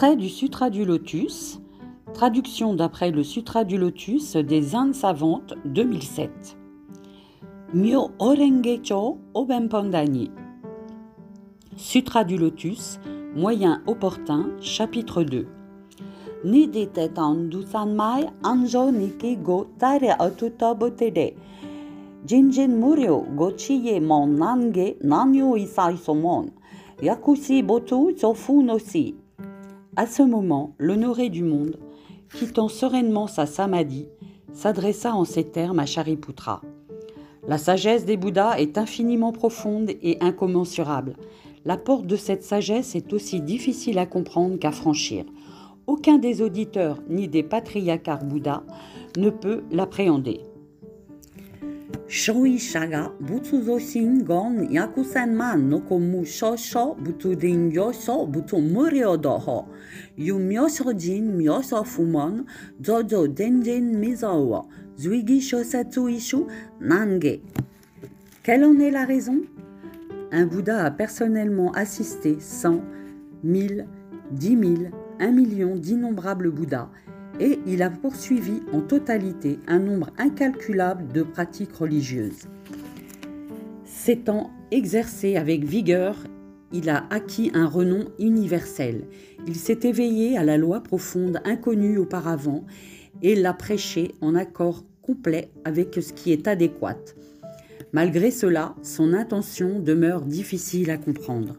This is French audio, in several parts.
Extrait du Sutra du Lotus, traduction d'après le Sutra du Lotus des Indes savantes 2007. Myo Orengecho Obempandani. Sutra du Lotus, moyen opportun, chapitre 2. Ni ditetan dusanmai anjo niki go tare atuta botere. Jinjin murio go chiye mon nange nanyo isai somon. Yakusi botu sofu. À ce moment, l'honoré du monde, quittant sereinement sa samadhi, s'adressa en ces termes à Shariputra. La sagesse des Bouddhas est infiniment profonde et incommensurable. La porte de cette sagesse est aussi difficile à comprendre qu'à franchir. Aucun des auditeurs ni des patriarcats Bouddhas ne peut l'appréhender. Shoi shaga butsu zoshin gon yakusen man no komu shosho butsu din yosho butsu murio doho. Yu myosho jin myosho fumon jojo denjin mizo zuigi shosetsu ishu nange. Quelle en est la raison? Un Bouddha a personnellement assisté 100, 1000, 10 000, 1 million d'innombrables Bouddhas et il a poursuivi en totalité un nombre incalculable de pratiques religieuses. S'étant exercé avec vigueur, il a acquis un renom universel. Il s'est éveillé à la loi profonde inconnue auparavant et l'a prêché en accord complet avec ce qui est adéquat. Malgré cela, son intention demeure difficile à comprendre.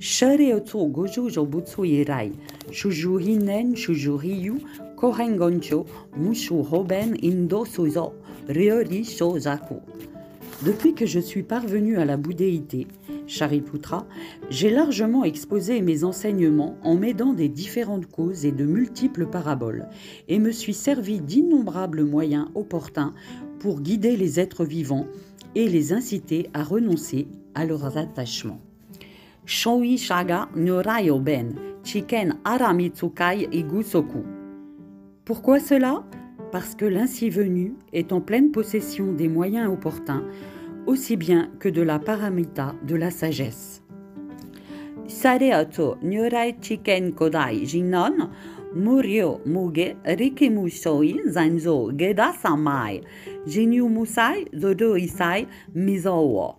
Goju jobutsu irai, shuju hinen shuju ryu, hoben indo ryori shozaku. Depuis que je suis parvenu à la bouddhéité, Shariputra, j'ai largement exposé mes enseignements en m'aidant des différentes causes et de multiples paraboles, et me suis servi d'innombrables moyens opportuns pour guider les êtres vivants et les inciter à renoncer à leurs attachements. Shoi Shaga Ben, Chiken Aramitsukai Igusoku. Pourquoi cela? Parce que l'ainsi venu est en pleine possession des moyens opportuns, aussi bien que de la paramita de la sagesse. Sareato Nyorai Chiken Kodai Jinon, Murio Muge Rikimu Shoi Zanzo Geda Samai, Jinyu Musai Zodo Isai Mizowo.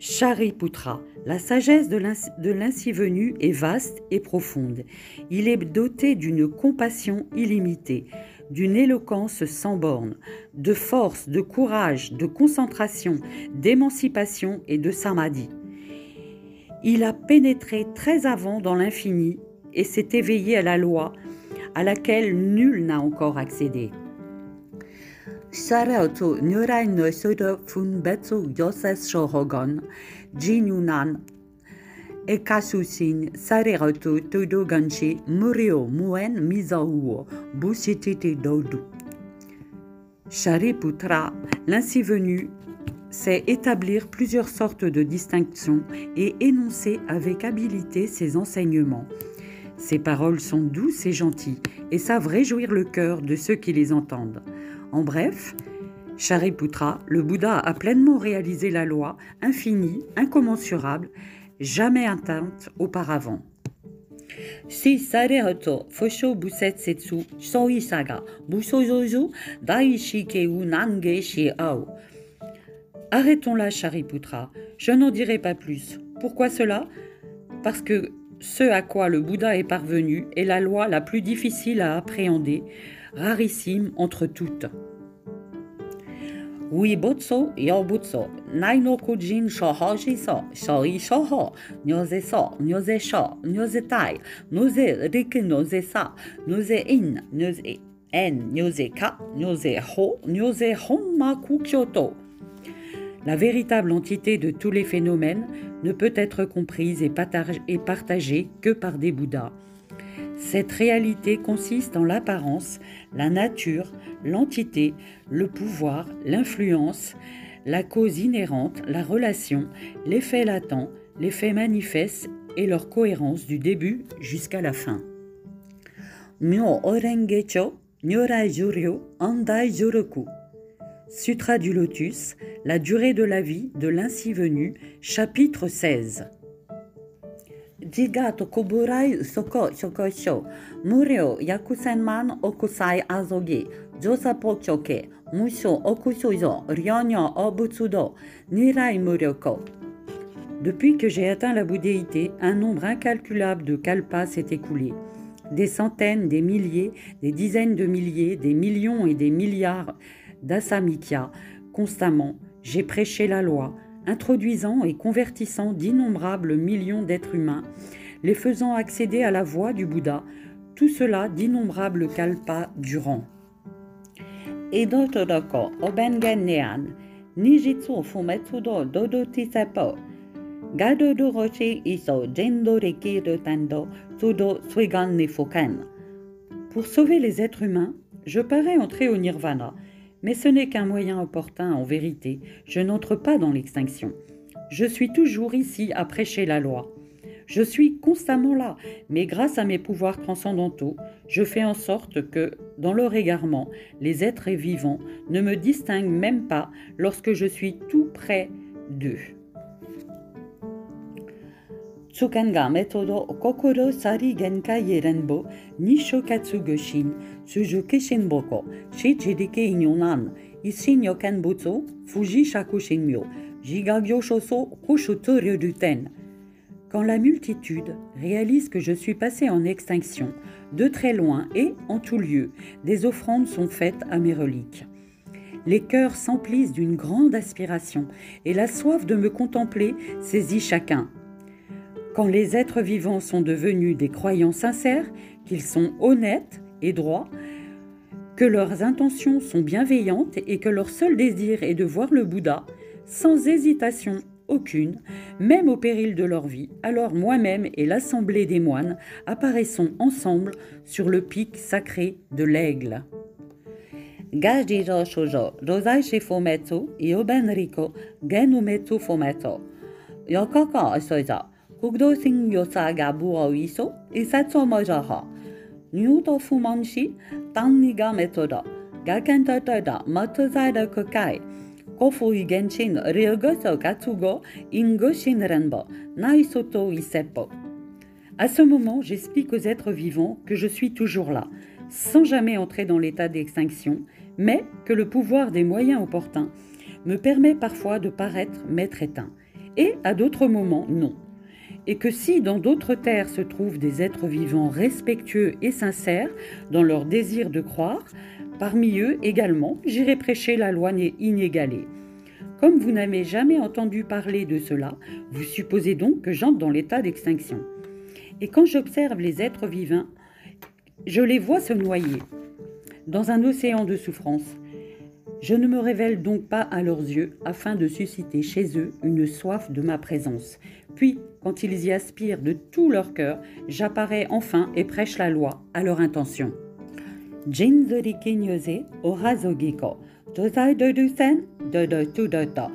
Shariputra, la sagesse de l'ainsi venu est vaste et profonde. Il est doté d'une compassion illimitée, d'une éloquence sans borne, de force, de courage, de concentration, d'émancipation et de samadhi. Il a pénétré très avant dans l'infini et s'est éveillé à la loi à laquelle nul n'a encore accédé. Sarautu nyurai no sudo fun betsu yoses shohogon, jinunan ekasusin ganshi muen dodu. Shariputra, l'ainsi venu, sait établir plusieurs sortes de distinctions et énoncer avec habileté ses enseignements. Ses paroles sont douces et gentilles et savent réjouir le cœur de ceux qui les entendent. En bref, Shariputra, le Bouddha a pleinement réalisé la loi infinie, incommensurable, jamais atteinte auparavant. Si Fosho Saga Shiao. Arrêtons là, Shariputra. Je n'en dirai pas plus. Pourquoi cela? Parce que ce à quoi le Bouddha est parvenu est la loi la plus difficile à appréhender, rarissime entre toutes. Uibutsu yobutsu, naino kujin shohoji so, shoi shoho, nyoze so, nyoze sho, nyoze tai, noze riki noze sa, noze in, nyoze en, nyoze ka, nyoze ho, nyoze honmaku kyoto. La véritable entité de tous les phénomènes ne peut être comprise et partagée que par des Bouddhas. Cette réalité consiste en l'apparence, la nature, l'entité, le pouvoir, l'influence, la cause inhérente, la relation, l'effet latent, l'effet manifeste et leur cohérence du début jusqu'à la fin. Juryo. Sutra du Lotus, la durée de la vie de l'ainsi venu, chapitre 16. jigato kuburai soko ryonyo obutsudo, nirai. Depuis que j'ai atteint la bouddhéité, un nombre incalculable de kalpas s'est écoulé. Des centaines, des milliers, des dizaines de milliers, des millions et des milliards d'asamikya, constamment, j'ai prêché la loi, introduisant et convertissant d'innombrables millions d'êtres humains, les faisant accéder à la voie du Bouddha, tout cela d'innombrables kalpas durant. Edo Todoko, Obengen Nean, Nijitsu Fumetsudo Dodo Tisepo, Gadodo Roshi Iso Tando, Tudo Suigan Nifuken. Pour sauver les êtres humains, je parais entrer au nirvana, mais ce n'est qu'un moyen opportun en vérité, je n'entre pas dans l'extinction. Je suis toujours ici à prêcher la loi. Je suis constamment là, mais grâce à mes pouvoirs transcendantaux, je fais en sorte que, dans leur égarement, les êtres vivants ne me distinguent même pas lorsque je suis tout près d'eux. Tsukanga metodo kokoro sari genkai yerenbo nisho katsugoshin suju kishinboko shi jirike inyonan isin yokenbutsu fuji shakushinmyo jigagyo shoso kushuto ryuduten. Quand la multitude réalise que je suis passé en extinction, de très loin et en tout lieu, des offrandes sont faites à mes reliques. Les cœurs s'emplissent d'une grande aspiration et la soif de me contempler saisit chacun. Quand les êtres vivants sont devenus des croyants sincères, qu'ils sont honnêtes et droits, que leurs intentions sont bienveillantes et que leur seul désir est de voir le Bouddha, sans hésitation aucune, même au péril de leur vie, alors moi-même et l'assemblée des moines apparaissons ensemble sur le pic sacré de l'aigle. Soiza, kugdosin yosaga buoiso, isatsu mojaha. Nyuto fumonshi, tanniga metoda, gakentotoda, matuzai kokai. Kofu igenshin ryogoso katsugo ingo shinrenbo, naisoto isepo. À ce moment, j'explique aux êtres vivants que je suis toujours là, sans jamais entrer dans l'état d'extinction, mais que le pouvoir des moyens opportuns me permet parfois de paraître maître éteint, et à d'autres moments non. Et que si dans d'autres terres se trouvent des êtres vivants respectueux et sincères dans leur désir de croire, parmi eux également j'irai prêcher la loi inégalée. Comme vous n'avez jamais entendu parler de cela, vous supposez donc que j'entre dans l'état d'extinction. Et quand j'observe les êtres vivants, je les vois se noyer dans un océan de souffrance. Je ne me révèle donc pas à leurs yeux afin de susciter chez eux une soif de ma présence. Puis, quand ils y aspirent de tout leur cœur, j'apparais enfin et prêche la loi à leur intention. Orazogiko, dozai dodusen, dodo tudoto,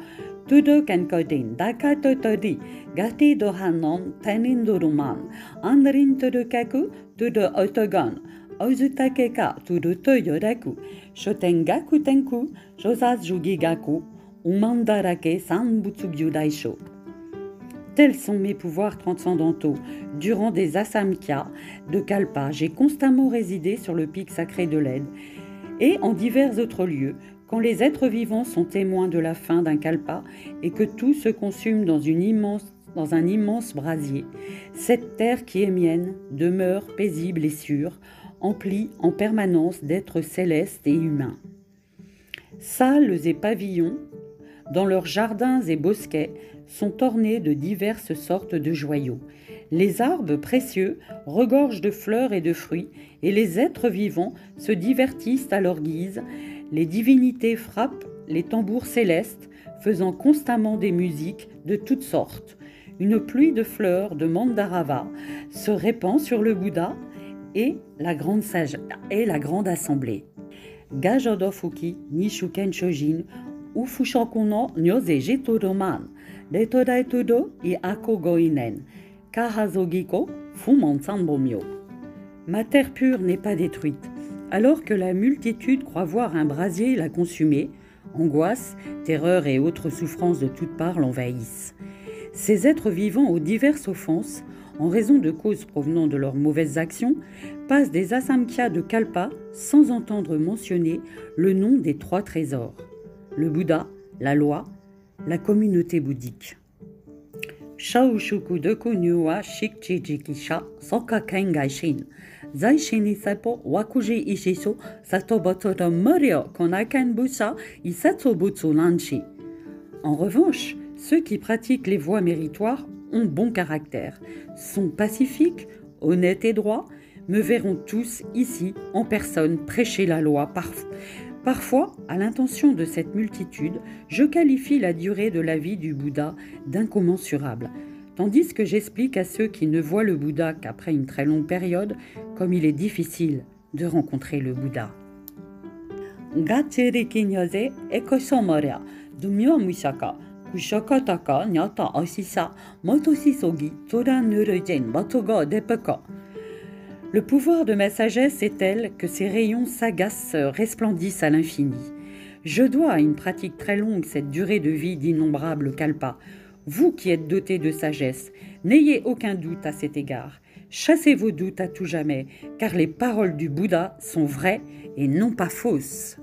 tudo kenkodin, daka totori, gati dohanon, tenin duruman, anrin tudukaku, tudo otogon, ozutakeka, tudo toyoraku, shotengaku tenku, josas jugigaku, umandarake sanbutsu daisho. Tels sont mes pouvoirs transcendantaux. Durant des asamkhya de Kalpa, j'ai constamment résidé sur le pic sacré de l'Aide et en divers autres lieux, quand les êtres vivants sont témoins de la fin d'un Kalpa et que tout se consume dans, dans un immense brasier. Cette terre qui est mienne demeure paisible et sûre, emplie en permanence d'êtres célestes et humains. Salles et pavillons, dans leurs jardins et bosquets, sont ornés de diverses sortes de joyaux. Les arbres précieux regorgent de fleurs et de fruits, et les êtres vivants se divertissent à leur guise. Les divinités frappent les tambours célestes, faisant constamment des musiques de toutes sortes. Une pluie de fleurs de Mandarava se répand sur le Bouddha et la grande, assemblée. Gajodofuki Nishuken Shojin Nyose Jitoroman I Ako Goinen Sambomyo. Ma terre pure n'est pas détruite. Alors que la multitude croit voir un brasier la consumer, angoisse, terreur et autres souffrances de toutes parts l'envahissent. Ces êtres vivants aux diverses offenses en raison de causes provenant de leurs mauvaises actions, passent des asamkhya de Kalpa sans entendre mentionner le nom des trois trésors le Bouddha, la loi, la communauté bouddhique. Shaushuku deku nyuwa shikchi jikisha soka kengaishin. Zai shini sepo wakuji ishiso satobotoro morio konaken busa isatsobutsu lanchi. En revanche, ceux qui pratiquent les voies méritoires ont bon caractère, sont pacifiques, honnêtes et droits, me verront tous ici en personne prêcher la loi parfois. Parfois, à l'intention de cette multitude, je qualifie la durée de la vie du Bouddha d'incommensurable, tandis que j'explique à ceux qui ne voient le Bouddha qu'après une très longue période comme il est difficile de rencontrer le Bouddha. Le pouvoir de ma sagesse est tel que ses rayons s'agacent, resplendissent à l'infini. Je dois à une pratique très longue cette durée de vie d'innombrables kalpas. Vous qui êtes dotés de sagesse, n'ayez aucun doute à cet égard. Chassez vos doutes à tout jamais, car les paroles du Bouddha sont vraies et non pas fausses.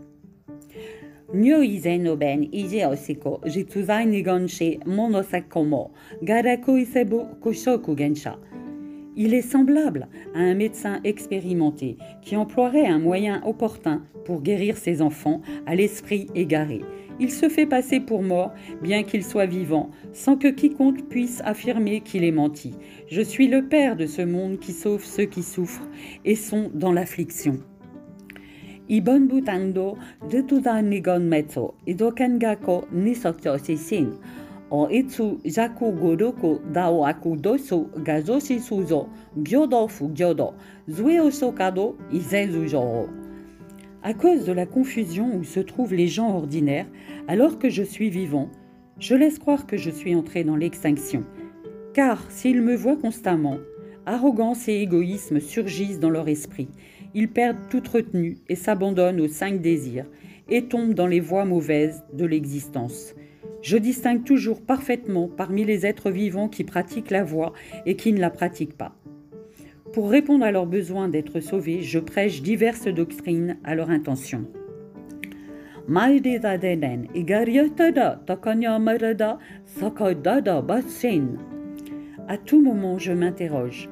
Il est semblable à un médecin expérimenté qui emploierait un moyen opportun pour guérir ses enfants à l'esprit égaré. Il se fait passer pour mort, bien qu'il soit vivant, sans que quiconque puisse affirmer qu'il est menti. Je suis le Père de ce monde qui sauve ceux qui souffrent et sont dans l'affliction. O. À cause de la confusion où se trouvent les gens ordinaires, alors que je suis vivant, je laisse croire que je suis entré dans l'extinction. Car s'ils me voient constamment, arrogance et égoïsme surgissent dans leur esprit. Ils perdent toute retenue et s'abandonnent aux cinq désirs et tombent dans les voies mauvaises de l'existence. Je distingue toujours parfaitement parmi les êtres vivants qui pratiquent la voie et qui ne la pratiquent pas. Pour répondre à leur besoin d'être sauvés, je prêche diverses doctrines à leur intention. À tout moment, je m'interroge.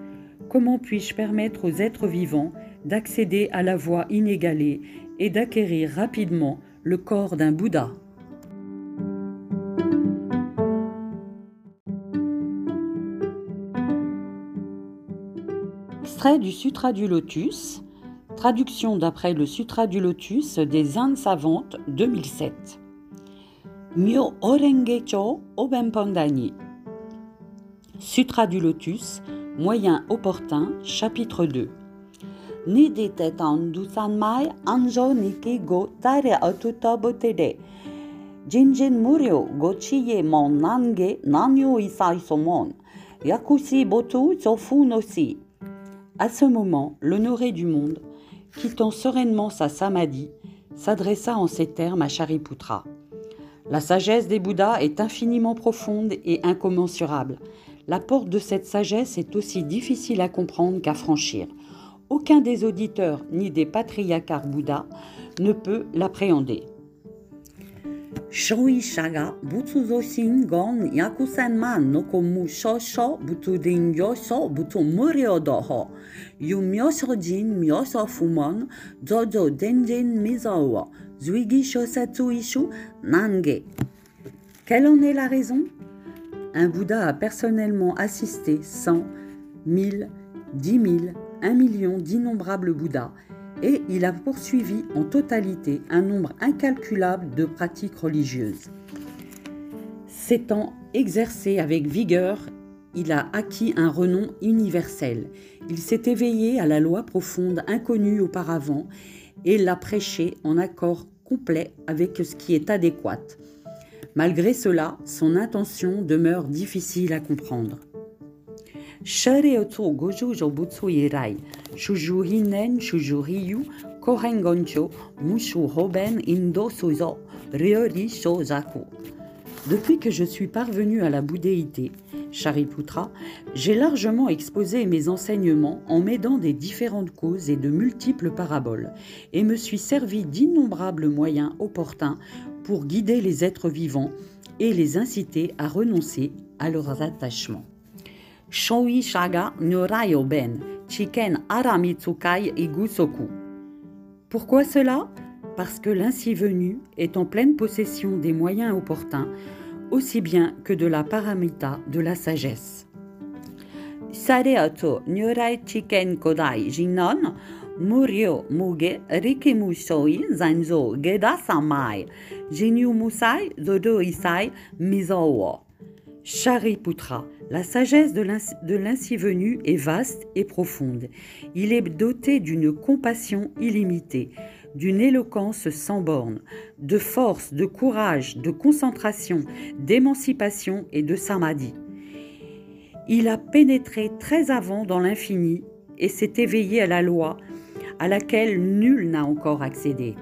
Comment puis-je permettre aux êtres vivants d'accéder à la voie inégalée et d'acquérir rapidement le corps d'un Bouddha? Extrait du Sutra du Lotus, traduction d'après le Sutra du Lotus des Indes savantes 2007. Myo Orengecho Obempandani. Sutra du Lotus, moyen opportun, chapitre 2. Nidi tetan dusanmai anjo niki go tare atuta botere. Jinjin murio go chiye mon nange nanyo isai somon. Yakushi botu sofu no si. À ce moment, l'honoré du monde, quittant sereinement sa samadhi, s'adressa en ces termes à Shariputra. La sagesse des Bouddhas est infiniment profonde et incommensurable. La porte de cette sagesse est aussi difficile à comprendre qu'à franchir. Aucun des auditeurs ni des patriarcats Bouddhas ne peut l'appréhender. Shoi shaga butsu zoshin gon yakusen man no komu sho butsu ringyo sho butsu muryo doho. Yu myosho jin myosho fumon jojo denjin mizo zuigi shosetsu ishu nange. Quelle en est la raison? Un Bouddha a personnellement assisté 100, 1000, 10 000, 1 million d'innombrables Bouddhas et il a poursuivi en totalité un nombre incalculable de pratiques religieuses. S'étant exercé avec vigueur, il a acquis un renom universel. Il s'est éveillé à la loi profonde inconnue auparavant et l'a prêché en accord complet avec ce qui est adéquat. Malgré cela, son intention demeure difficile à comprendre. Kohengoncho mushu hoben indo suzo ryori shozaku. Depuis que je suis parvenu à la bouddhéité, Shariputra, j'ai largement exposé mes enseignements en m'aidant des différentes causes et de multiples paraboles, et me suis servi d'innombrables moyens opportuns pour guider les êtres vivants et les inciter à renoncer à leurs attachements. Shaga Chiken Aramitsukai Igusoku. Pourquoi cela? Parce que l'ainsi venu est en pleine possession des moyens opportuns aussi bien que de la paramita de la sagesse. Sareato nyorai chiken kodai jinon, murio muge rikimusoi zanzo geda samai, jinyu musai zodo isai mizowo. Shariputra, la sagesse de l'ainsi venu est vaste et profonde. Il est doté d'une compassion illimitée d'une éloquence sans borne, de force, de courage, de concentration, d'émancipation et de samadhi. Il a pénétré très avant dans l'infini et s'est éveillé à la loi à laquelle nul n'a encore accédé.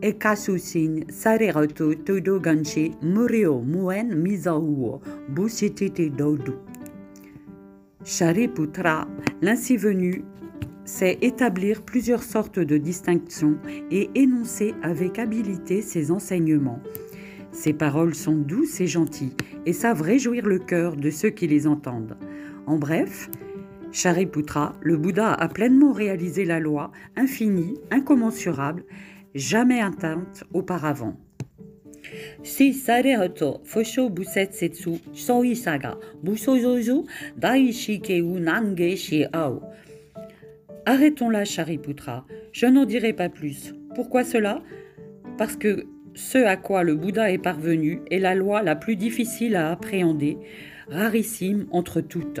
Ekasusin sareroto todo ganche murio muen misahuo busitite dodu. Shariputra, l'ainsi venu, sait établir plusieurs sortes de distinctions et énoncer avec habileté ses enseignements. Ses paroles sont douces et gentilles et savent réjouir le cœur de ceux qui les entendent. En bref, Shariputra, le Bouddha a pleinement réalisé la loi infinie, incommensurable jamais atteinte auparavant. Si fosho nange. Arrêtons là, Shariputra. Je n'en dirai pas plus. Pourquoi cela? Parce que ce à quoi le Bouddha est parvenu est la loi la plus difficile à appréhender, rarissime entre toutes.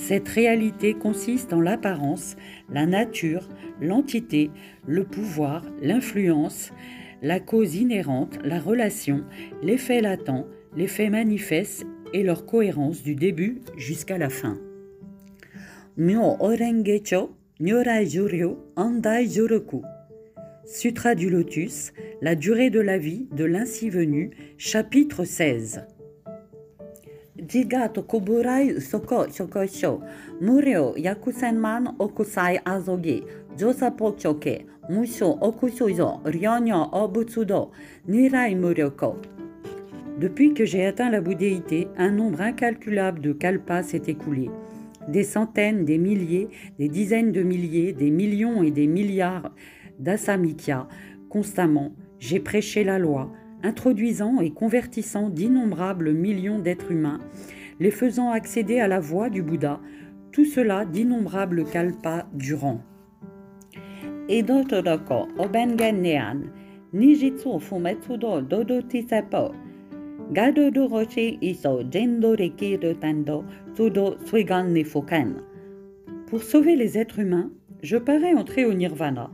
Cette réalité consiste en l'apparence, la nature, l'entité, le pouvoir, l'influence, la cause inhérente, la relation, l'effet latent, l'effet manifeste et leur cohérence du début jusqu'à la fin. Orengecho, Nyorai Juryo, Andai. Sutra du Lotus, la durée de la vie de l'ainsi venu, chapitre 16. Depuis que j'ai atteint la bouddhéité, un nombre incalculable de kalpas s'est écoulé. Des centaines, des milliers, des dizaines de milliers, des millions et des milliards d'asamikya, constamment, j'ai prêché la loi, introduisant et convertissant d'innombrables millions d'êtres humains, les faisant accéder à la voie du Bouddha, tout cela d'innombrables kalpas durant. Obengen. Pour sauver les êtres humains, je parais entrer au nirvana,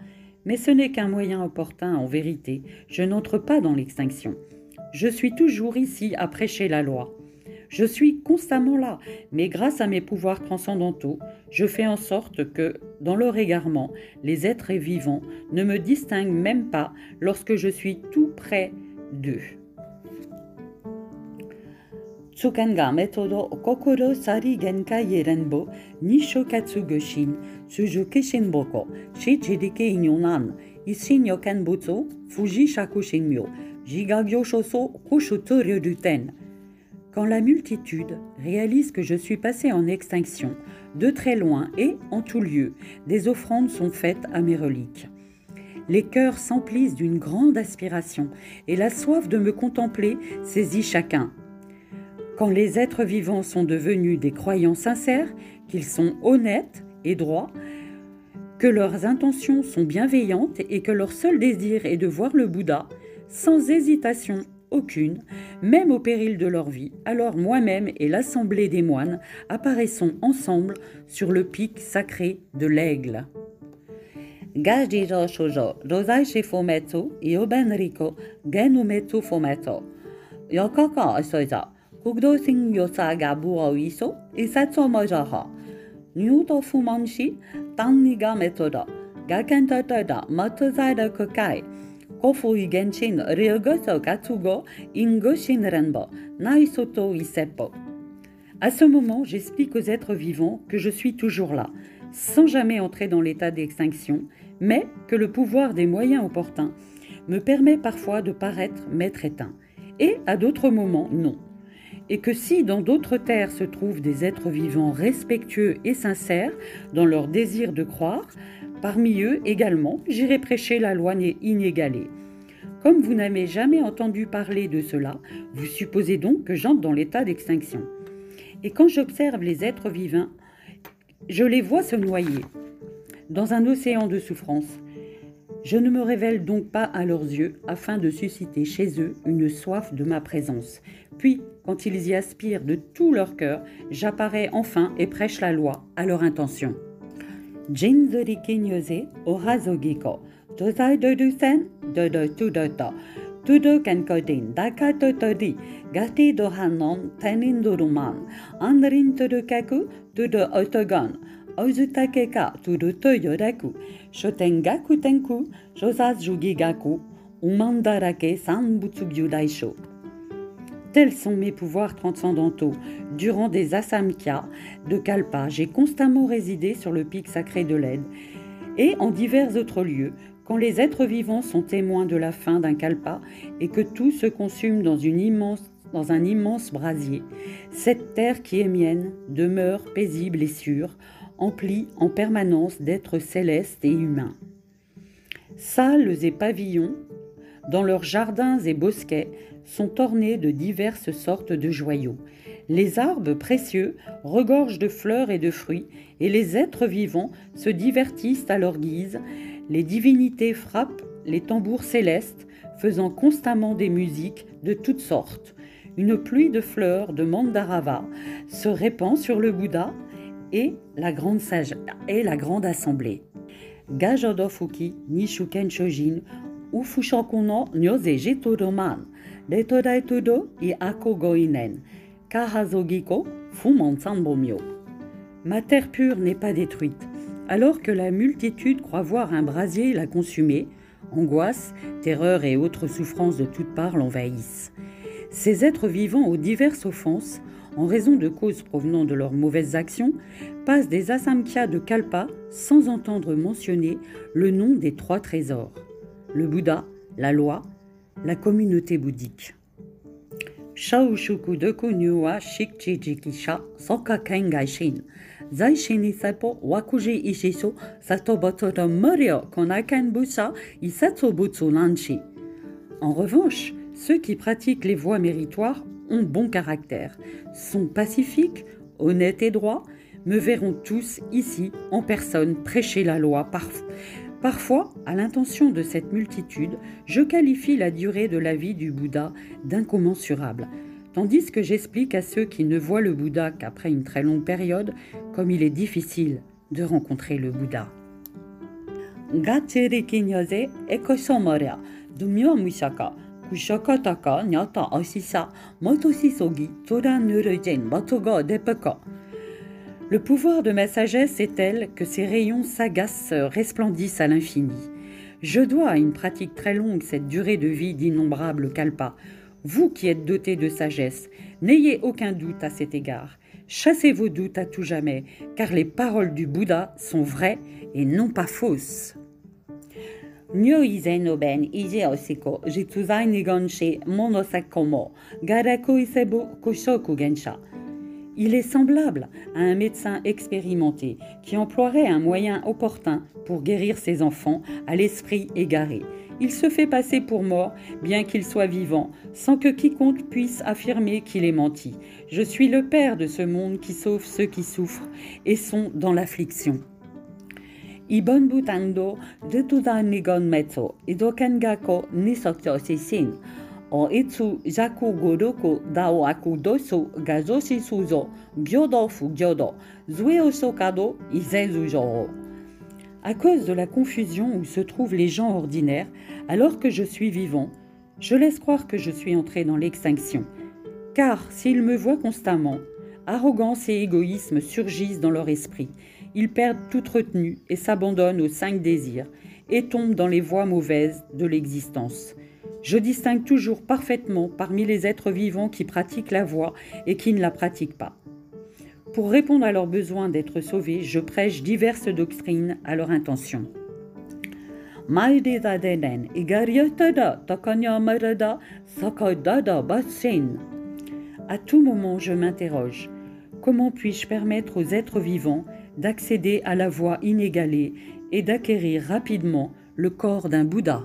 mais ce n'est qu'un moyen opportun en vérité, je n'entre pas dans l'extinction. Je suis toujours ici à prêcher la loi. Je suis constamment là, mais grâce à mes pouvoirs transcendantaux, je fais en sorte que, dans leur égarement, les êtres vivants ne me distinguent même pas lorsque je suis tout près d'eux. Tsukanga metodo kokoro Quand la multitude réalise que je suis passé en extinction, de très loin et en tout lieu, des offrandes sont faites à mes reliques. Les cœurs s'emplissent d'une grande aspiration et la soif de me contempler saisit chacun. Quand les êtres vivants sont devenus des croyants sincères, qu'ils sont honnêtes et droits, que leurs intentions sont bienveillantes et que leur seul désir est de voir le Bouddha, sans hésitation aucune, même au péril de leur vie. Alors moi-même et l'assemblée des moines apparaissons ensemble sur le pic sacré de l'aigle. Osoiza, kugdo sing yosa ga buo iso, isatsu mojaha. Nyuto fumanshi, tanniga metoda, gakento toda, matuzai de kokai. Kofu igenshin, ryogoso katsugo, ingoshin renbo, naisoto isepo. À ce moment, j'explique aux êtres vivants que je suis toujours là, sans jamais entrer dans l'état d'extinction, mais que le pouvoir des moyens opportuns me permet parfois de paraître maître éteint, et à d'autres moments non. Et que si dans d'autres terres se trouvent des êtres vivants respectueux et sincères dans leur désir de croire, parmi eux également j'irai prêcher la loi inégalée. Comme vous n'avez jamais entendu parler de cela, vous supposez donc que j'entre dans l'état d'extinction. Et quand j'observe les êtres vivants, je les vois se noyer dans un océan de souffrance. Je ne me révèle donc pas à leurs yeux afin de susciter chez eux une soif de ma présence. Puis, quand ils y aspirent de tout leur cœur, j'apparais enfin et prêche la loi à leur intention. Orazogiko, dozai dodusen, dodo tudota, tudo kankodin, dakato todi, gati dohanon, tenin doruman, anrin tudukaku, tudo otogon, Ozutakeka turuto yoraku, shotengaku tenku, josas jugigaku, umandarake sanbutsugu daisho. Tels sont mes pouvoirs transcendantaux? Durant des asamkhya de Kalpa, j'ai constamment résidé sur le pic sacré de l'aide et en divers autres lieux, quand les êtres vivants sont témoins de la fin d'un Kalpa et que tout se consume dans, dans un immense brasier, cette terre qui est mienne demeure paisible et sûre, emplis en permanence d'êtres célestes et humains. Salles et pavillons, dans leurs jardins et bosquets, sont ornés de diverses sortes de joyaux. Les arbres précieux regorgent de fleurs et de fruits, et les êtres vivants se divertissent à leur guise. Les divinités frappent les tambours célestes, faisant constamment des musiques de toutes sortes. Une pluie de fleurs de Mandarava se répand sur le Bouddha et la grande sage et la grande assemblée. Gajodofuki nishuken shojin detorai todo i ako goinen kahazogiko fumon sambomyo. Ma terre pure n'est pas détruite, alors que la multitude croit voir un brasier la consumer, angoisse, terreur et autres souffrances de toutes parts l'envahissent. Ces êtres vivants aux diverses offenses en raison de causes provenant de leurs mauvaises actions, passent des asamkhya de Kalpa sans entendre mentionner le nom des trois trésors le Bouddha, la loi, la communauté bouddhique. Shaushuku deku nyuwa shikchijikisha soka kengaishin. Zaishini sepo wakuji ishiso satobotoro morio konaken busa isatsobutsu lanchi. En revanche, ceux qui pratiquent les voies méritoires ont bon caractère, sont pacifiques, honnêtes et droits, me verront tous ici en personne prêcher la loi. Parfois, à l'intention de cette multitude, je qualifie la durée de la vie du Bouddha d'incommensurable, tandis que j'explique à ceux qui ne voient le Bouddha qu'après une très longue période comme il est difficile de rencontrer le Bouddha. Le pouvoir de ma sagesse est tel que ses rayons sagaces resplendissent à l'infini. Je dois à une pratique très longue cette durée de vie d'innombrables kalpas. Vous qui êtes dotés de sagesse, n'ayez aucun doute à cet égard. Chassez vos doutes à tout jamais, car les paroles du Bouddha sont vraies et non pas fausses. Gensha. Il est semblable à un médecin expérimenté qui emploierait un moyen opportun pour guérir ses enfants à l'esprit égaré. Il se fait passer pour mort, bien qu'il soit vivant, sans que quiconque puisse affirmer qu'il est menti. Je suis le Père de ce monde qui sauve ceux qui souffrent et sont dans l'affliction. Ibon de idoken gako nisokyo sin. O itsu jaku goruku dao aku dosu gazoshi suzo, gyodo fu gyodo, zue sokado izenzu joro. À cause de la confusion où se trouvent les gens ordinaires, alors que je suis vivant, je laisse croire que je suis entré dans l'extinction. Car s'ils me voient constamment, arrogance et égoïsme surgissent dans leur esprit. Ils perdent toute retenue et s'abandonnent aux cinq désirs et tombent dans les voies mauvaises de l'existence. Je distingue toujours parfaitement parmi les êtres vivants qui pratiquent la voie et qui ne la pratiquent pas. Pour répondre à leur besoin d'être sauvés, je prêche diverses doctrines à leur intention. À tout moment, je m'interroge. Comment puis-je permettre aux êtres vivants d'accéder à la voie inégalée et d'acquérir rapidement le corps d'un Bouddha?